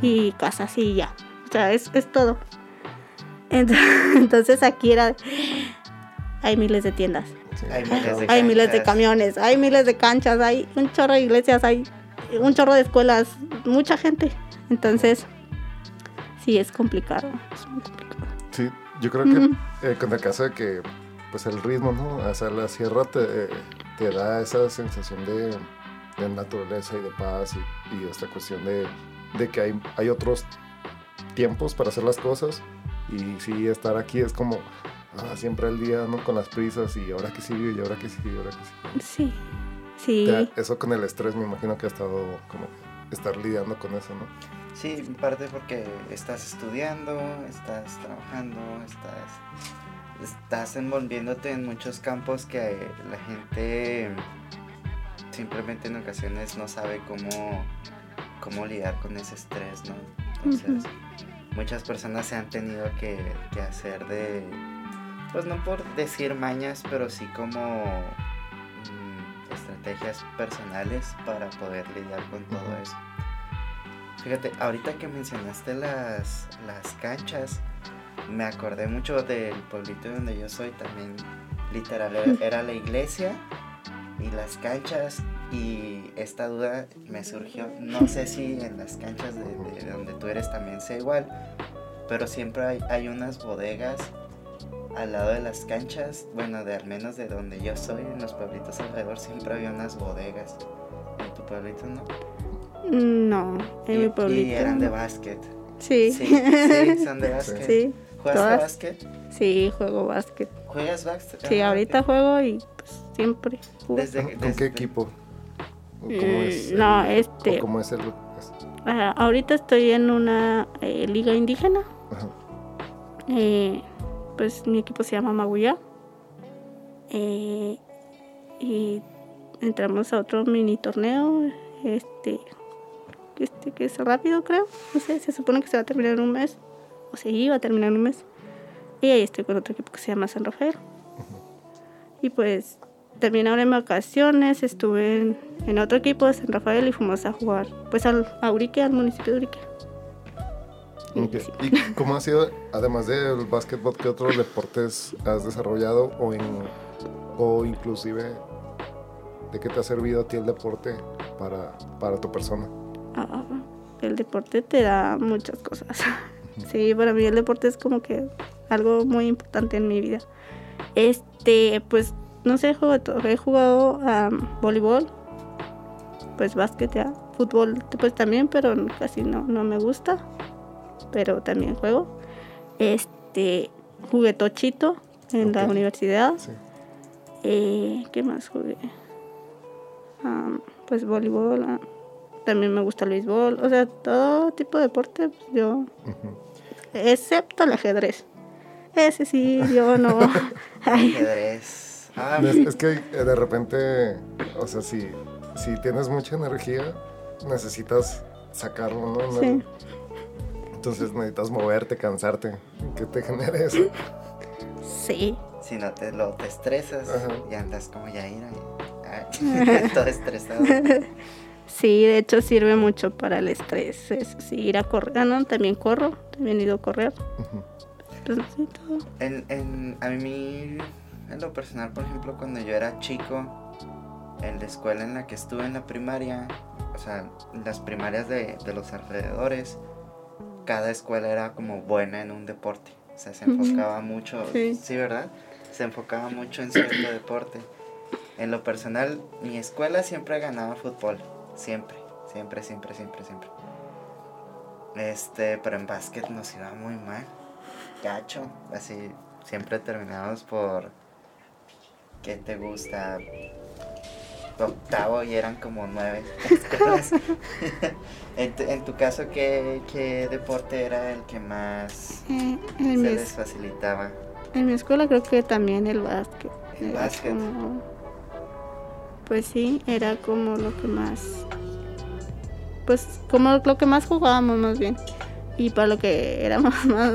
y casas y ya. O sea, es, es todo. Entonces aquí era, hay miles de tiendas, Sí. Hay miles de hay miles de canchas. camiones, hay miles de canchas, hay un chorro de iglesias, hay un chorro de escuelas, mucha gente. Entonces, sí, es complicado. Es muy complicado. Sí, yo creo que eh, con el caso de que pues el ritmo, ¿no? O sea, la sierra te, te da esa sensación de, de naturaleza y de paz y, y esta cuestión de, de que hay, hay otros tiempos para hacer las cosas y sí, estar aquí es como ah, siempre al día, ¿no? Con las prisas y ahora que sigue y ahora que sigue y ahora que sigue. Sí, sí. Ya, eso con el estrés me imagino que ha estado como estar lidiando con eso, ¿no? Sí, en parte porque estás estudiando, estás trabajando, estás, estás envolviéndote en muchos campos que la gente simplemente en ocasiones no sabe cómo, cómo lidiar con ese estrés, ¿no? Entonces, muchas personas se han tenido que, que hacer de, pues no por decir mañas, pero sí como mm, estrategias personales para poder lidiar con todo eso. Fíjate, ahorita que mencionaste las, las canchas, me acordé mucho del pueblito donde yo soy también. Literal, era, la iglesia y las canchas. Y esta duda me surgió. No sé si en las canchas de, de donde tú eres también sea igual. Pero siempre hay, hay unas bodegas al lado de las canchas. Bueno, de al menos de donde yo soy, en los pueblitos alrededor, siempre había unas bodegas. En tu pueblito, ¿no? No, en y, mi y pueblito. eran de básquet. Sí. Sí, sí, son de básquet. Sí, ¿Juegas todas. básquet? sí, juego básquet. ¿Juegas básquet? Sí, Ah, ahorita juego y pues siempre juego. Desde, ¿Con desde- qué equipo? ¿O ¿Cómo Mm, es? no, el- este- o ¿Cómo es el...? es- Ah, ahorita estoy en una eh, liga indígena. ajá. Eh, pues mi equipo se llama Maguya. Eh, y entramos a otro mini torneo. Este, este que es rápido, creo. No sé, se supone que se va a terminar en un mes. O se iba a terminar en un mes. Y ahí estoy con otro equipo que se llama San Rafael. Y pues también ahora en vacaciones estuve en, en otro equipo de San Rafael y fuimos a jugar pues al, a Urique, al municipio de Urique. Y Ok. sí. ¿Y cómo ha sido, además del básquetbol, qué otros deportes has desarrollado o, en, o inclusive de qué te ha servido a ti el deporte para, para tu persona? Ah, el deporte te da muchas cosas. Sí, para mí el deporte es como que algo muy importante en mi vida. Este, pues, no sé, juego todo. He jugado am, voleibol, pues básquet ya, fútbol pues también, pero casi no, no me gusta. Pero también juego. Este, jugué tochito en la universidad. Sí. Eh, ¿Qué más jugué? Pues voleibol. ah, También me gusta el béisbol. O sea, todo tipo de deporte. pues, yo, excepto el ajedrez. Ese sí, yo no. Ajedrez. Ah, Es, es que eh, de repente, o sea, si, si tienes mucha energía, necesitas sacarlo, ¿no? Sí. Entonces necesitas moverte, cansarte, que te genere eso. Sí. si no te lo te estresas Ajá. y andas como Yaira. Ay, todo estresado. Sí, de hecho sirve mucho para el estrés. Eso sí, ir a correr. Ah, no, también corro. También he ido a correr. Pues sí, todo. En, en, a mí, en lo personal, por ejemplo, cuando yo era chico, en la escuela en la que estuve en la primaria, o sea, las primarias de, de los alrededores, cada escuela era como buena en un deporte. O sea, se enfocaba mucho, Sí. sí, ¿verdad? Se enfocaba mucho en cierto deporte. En lo personal, mi escuela siempre ganaba fútbol. Siempre, siempre, siempre, siempre, siempre. Este, pero en básquet nos iba muy mal. Gacho. Así, siempre terminamos por. ¿Qué te gusta? Octavo y eran como nueve. en, tu, en tu caso, ¿qué, ¿qué deporte era el que más Eh, se les es- facilitaba? en mi escuela creo que también el básquet. El básquet. como- pues sí, era como lo que más. Pues como lo que más jugábamos más bien. Y para lo que éramos más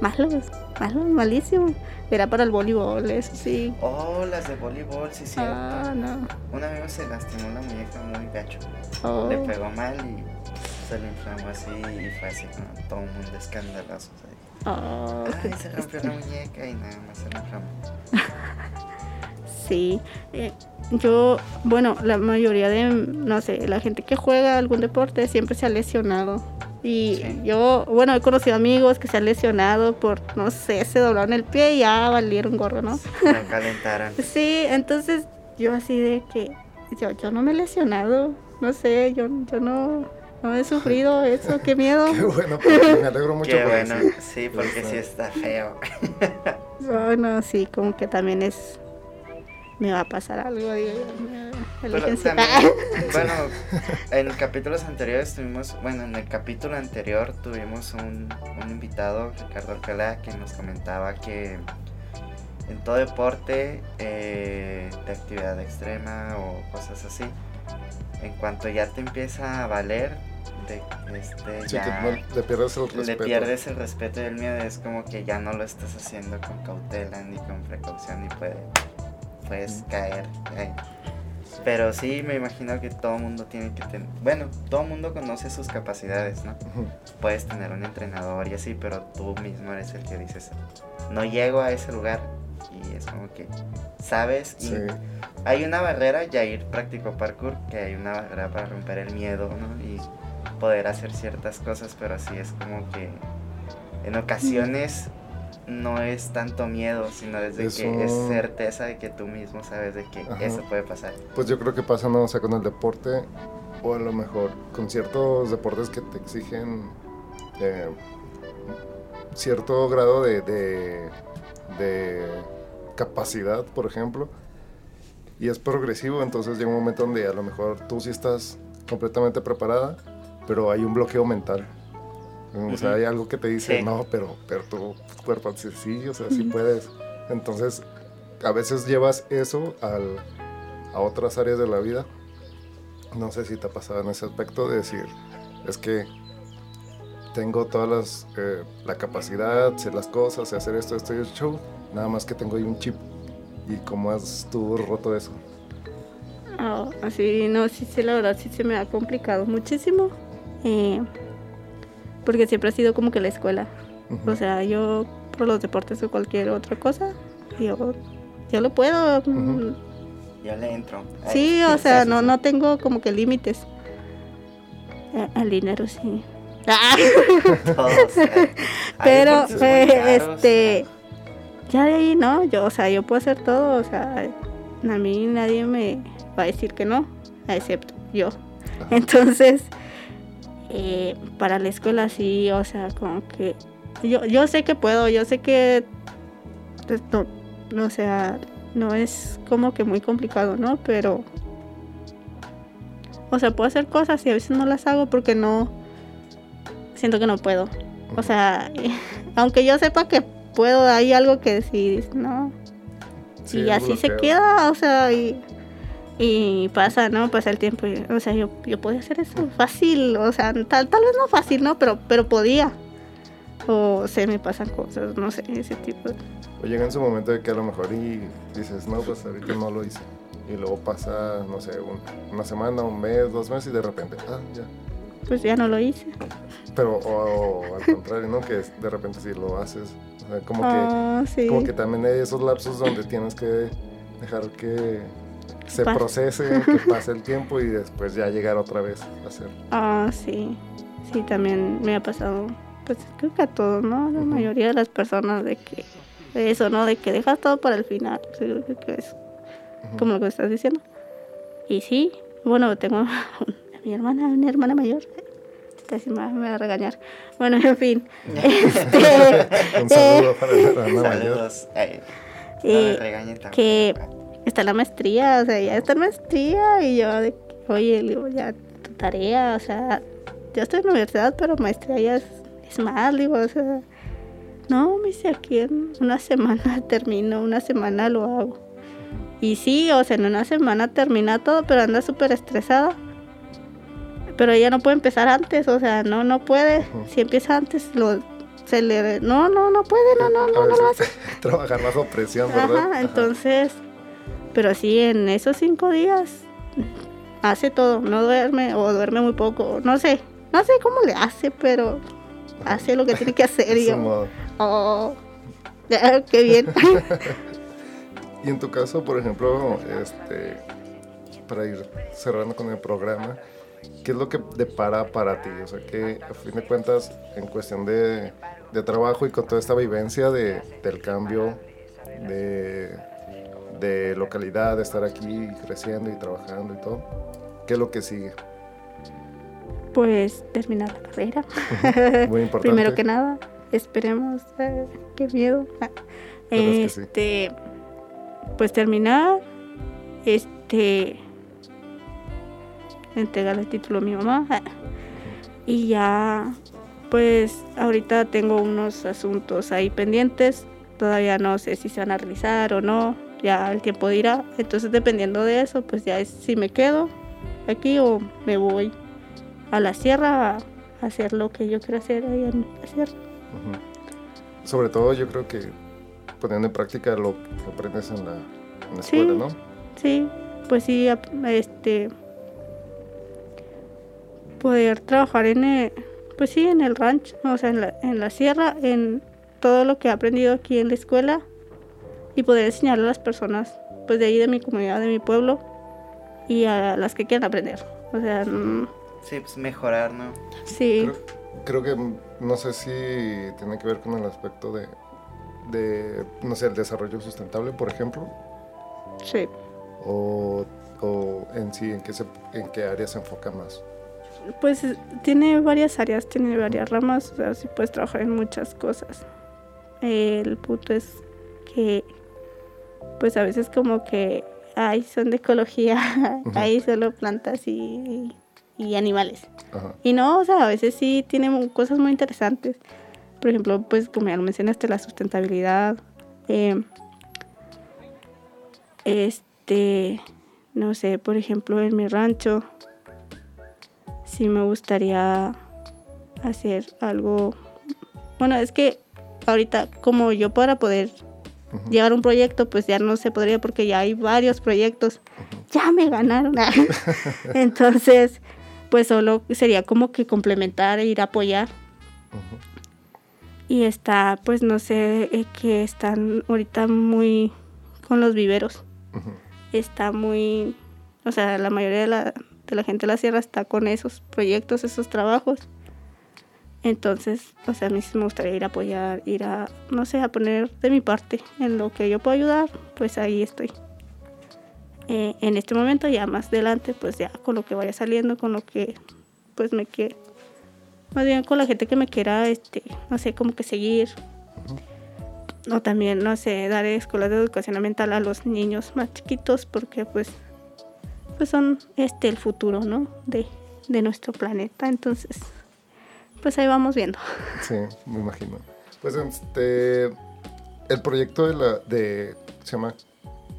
malos. malo, malísimo. Era para el voleibol, eso sí. Oh, las de voleibol, sí, cierto. Ah, no. Un amigo se lastimó la muñeca muy gacho. Oh. Le pegó mal y se le inflamó así y fue así como todo un mundo escandaloso. Oh, Ay, se rompió la muñeca y nada más se le inflamó. Sí, eh, yo, bueno, la mayoría de, no sé, la gente que juega algún deporte siempre se ha lesionado. Y Sí. yo, bueno, he conocido amigos que se han lesionado por, no sé, se doblaron el pie y ya valieron gorro, ¿no? Lo calentaron. Sí, entonces yo así de que, yo, yo no me he lesionado, no sé, yo, yo no, no he sufrido eso, qué miedo. Qué bueno, porque me alegro mucho Qué por bueno, eso. sí, porque sí está feo. Bueno, sí, como que también es, me va a pasar algo, digo yo, me- también, bueno, en capítulos anteriores tuvimos, bueno, en el capítulo anterior tuvimos un, un invitado, Ricardo Alcalá, que nos comentaba que en todo deporte eh, de actividad extrema o cosas así, en cuanto ya te empieza a valer, de, este, Sí, ya que no- le pierdes el respeto. le pierdes el respeto y el miedo, es como que ya no lo estás haciendo con cautela ni con precaución y puede, puedes caer ahí. Pero sí, me imagino que todo mundo tiene que tener, bueno, todo mundo conoce sus capacidades, ¿no? Puedes tener un entrenador y así, pero tú mismo eres el que dices, no llego a ese lugar y es como que sabes y Sí. hay una barrera, Yair practicó parkour, que hay una barrera para romper el miedo, ¿no? Y poder hacer ciertas cosas, pero sí es como que en ocasiones no es tanto miedo, sino desde que es certeza de que tú mismo sabes de que Ajá. eso puede pasar. Pues yo creo que pasa, no o sea, con el deporte, o a lo mejor con ciertos deportes que te exigen eh, cierto grado de, de, de capacidad, por ejemplo, y es progresivo, entonces llega un momento donde a lo mejor tú sí estás completamente preparada, pero hay un bloqueo mental. O sea, hay algo que te dice, Sí. no, pero, pero tu cuerpo dice, sí, o sea, sí puedes. Entonces, a veces llevas eso al, a otras áreas de la vida. No sé si te ha pasado en ese aspecto de decir, es que tengo todas las, eh, la capacidad, sé las cosas, sé hacer esto, esto y el show, nada más que tengo ahí un chip. ¿Y cómo has tú roto eso? Ah, así, no, sí, sí, la verdad sí se me ha complicado muchísimo. eh, porque siempre ha sido como que la escuela. O sea, yo por los deportes o cualquier otra cosa, yo, yo lo puedo. Ujú. Yo le entro. Ay, Sí, o sea, no, no tengo como que límites. Eh, El dinero sí. Ah, Todos, eh, pero, eh, este, ya de ahí no, yo, o sea, yo puedo hacer todo, o sea, a mí nadie me va a decir que no, excepto yo. Entonces, eh, para la escuela sí, o sea, como que yo, yo sé que puedo, yo sé que pues, no, no, o sea, no es como que muy complicado, ¿no? Pero, o sea, puedo hacer cosas y a veces no las hago porque no, siento que no puedo. O sea, aunque yo sepa que puedo, hay algo que sí, no, Sí, y así se queda, o sea, y, y pasa, ¿no? Pasa el tiempo, y, o sea, yo, yo podía hacer eso fácil, o sea, tal, tal vez no fácil, ¿no? Pero, pero podía. O se me pasan cosas, no sé, ese tipo. O llega en su momento de que a lo mejor y dices, no, pues ahorita no lo hice. Y luego pasa, no sé, un- una semana, un mes, dos meses y de repente, ah, ya. Pues ya no lo hice. Pero, o, o al contrario, ¿no? Que de repente sí lo haces. O sea, como que, Ah, sí. como que también hay esos lapsos donde tienes que dejar que se Pase. procese, que pase el tiempo y después ya llegar otra vez a hacer. Ah, sí. Sí, también me ha pasado, pues creo que a todos, ¿no? La Ujú. mayoría de las personas de que, de eso, ¿no? De que dejas todo para el final. Sí, creo que es Ujú. como lo que estás diciendo. Y sí, bueno, tengo a mi hermana, una hermana mayor. Casi me, va- me va a regañar. Bueno, en fin. Este, Un saludo para la hermana mayor. Saludos. Ay, no eh, me regañen tampoco. que está la maestría, o sea, ya está en maestría y yo de oye, digo, ya tu tarea, o sea, yo estoy en la universidad, pero maestría ya es, es más, digo, o sea, no, me dice aquí en una semana termino, una semana lo hago. Y sí, o sea, en una semana termina todo, pero anda súper estresada. Pero ella no puede empezar antes, o sea, no, no puede. Si empieza antes, lo, se le... No, no, no puede, no, no, no, no lo hace. trabajar bajo presión, ¿verdad? Ajá, entonces, pero sí, en esos cinco días hace todo, no duerme o duerme muy poco, no sé, no sé cómo le hace, pero hace lo que tiene que hacer y yo, oh, qué bien. Y en tu caso, por ejemplo, este, para ir cerrando con el programa, ¿qué es lo que depara para ti? O sea, que a fin de cuentas, en cuestión de, de trabajo y con toda esta vivencia de, del cambio de, de localidad, de estar aquí creciendo y trabajando y todo, ¿qué es lo que sigue? Pues terminar la carrera. Muy importante. Primero que nada, esperemos, eh, qué miedo. Pero es que sí. Este, pues terminar, este, entregar el título a mi mamá y ya, pues ahorita tengo unos asuntos ahí pendientes, todavía no sé si se van a realizar o no, ya el tiempo dirá, entonces dependiendo de eso, pues ya es si me quedo aquí o me voy a la sierra a hacer lo que yo quiero hacer ahí en la sierra. Sobre todo, yo creo que poniendo en práctica lo que aprendes en la, en la Sí. escuela, ¿no? Sí, pues sí, este poder trabajar en el, pues sí, en el rancho, o sea, en la, en la sierra, en todo lo que he aprendido aquí en la escuela y poder enseñarle a las personas, pues de ahí de mi comunidad, de mi pueblo y a las que quieran aprender. O sea, mm, Sí, pues mejorar, ¿no? sí, Creo, creo que mm, no sé si tiene que ver con el aspecto de, de no sé, el desarrollo sustentable, por ejemplo, sí. o, o en sí, en qué, se, en qué área se enfoca más. Pues tiene varias áreas, tiene varias ramas, o sea, sí puedes trabajar en muchas cosas. El punto es que, pues a veces como que, ay, son de ecología, hay solo plantas y, y animales. Y no, o sea, a veces sí tiene mu- cosas muy interesantes. Por ejemplo, pues como ya lo mencionaste, la sustentabilidad. eh, este, no sé, por ejemplo, en mi rancho, sí me gustaría hacer algo. Bueno, es que ahorita, como yo para poder Ujú. llevar un proyecto, pues ya no se podría porque ya hay varios proyectos. Ya me ganaron. Entonces, pues solo sería como que complementar e ir a apoyar. Y está, pues no sé, eh, que están ahorita muy con los viveros. Está muy, o sea, la mayoría de la, de la gente de la sierra está con esos proyectos, esos trabajos. Entonces, o sea, a mí sí me gustaría ir a apoyar, ir a, no sé, a poner de mi parte en lo que yo puedo ayudar, pues ahí estoy. Eh, en este momento, ya más adelante, pues ya con lo que vaya saliendo, con lo que, pues me quiera, más bien con la gente que me quiera, este, no sé, como que seguir. O también, no sé, dar escuelas de educación ambiental a los niños más chiquitos, porque pues, pues son este el futuro, ¿no? De, de nuestro planeta. Entonces, pues ahí vamos viendo. Sí, me imagino. Pues este, el proyecto de la, de, se llama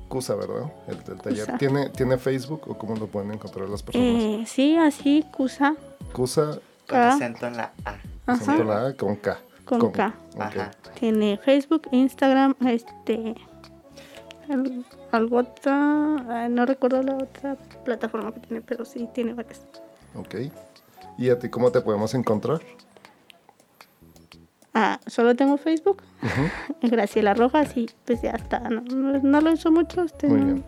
CUSA, ¿verdad? El del taller. CUSA. ¿Tiene, ¿Tiene Facebook o cómo lo pueden encontrar las personas? Eh, sí, así, CUSA, CUSA, Con acento en la A. Acento la A con K. Con K. Ajá. tiene Facebook, Instagram, este, algo otra, ah, no recuerdo la otra plataforma que tiene, pero sí tiene varias. Ok. ¿Y a ti cómo te podemos encontrar? Ah, solo tengo Facebook, Graciela Rojas y pues ya está, no, no, no lo uso mucho. este, Muy no- bien.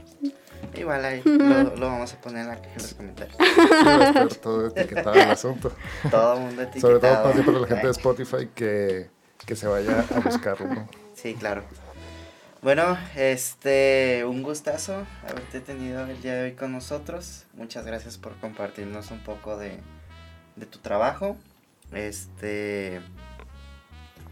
Igual ahí lo, lo vamos a poner en la caja de los comentarios. Sí, todo etiquetado el asunto. Todo el mundo etiquetado. Sobre todo para, para la gente de Spotify que, que se vaya a buscarlo. ¿no? Sí, claro. Bueno, este, un gustazo haberte tenido el día de hoy con nosotros. Muchas gracias por compartirnos un poco de, de tu trabajo. Este,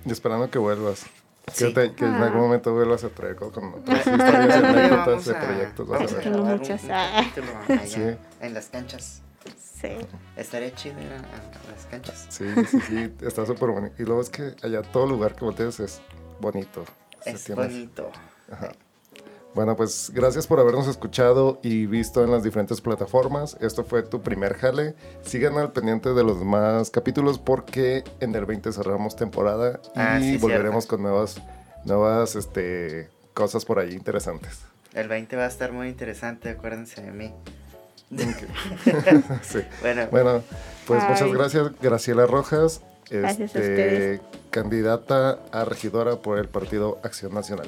Y esperando que vuelvas. Que, Sí. te- que en Ah. algún momento vuelvas a traer con otras historias anécdotas de a- proyectos. vas a vamos a ver. Tengo grabar un- muchas, un ah. allá Sí. en las canchas. Sí. Estaría chido ir a, a las canchas. Sí, sí, sí, está súper bonito. Y luego es que allá todo lugar que voltees es bonito. Es bonito. Ajá. Bueno, pues gracias por habernos escuchado y visto en las diferentes plataformas. Esto fue tu primer jale. Sigan al pendiente de los demás capítulos porque en el 20 cerramos temporada y Ah, sí, volveremos cierto. con nuevas, nuevas este, cosas por ahí interesantes. El 20 va a estar muy interesante, acuérdense de mí. Sí. Bueno, Bueno, pues Bye. muchas gracias, Graciela Rojas, Gracias a este, ustedes. candidata a regidora por el Partido Acción Nacional.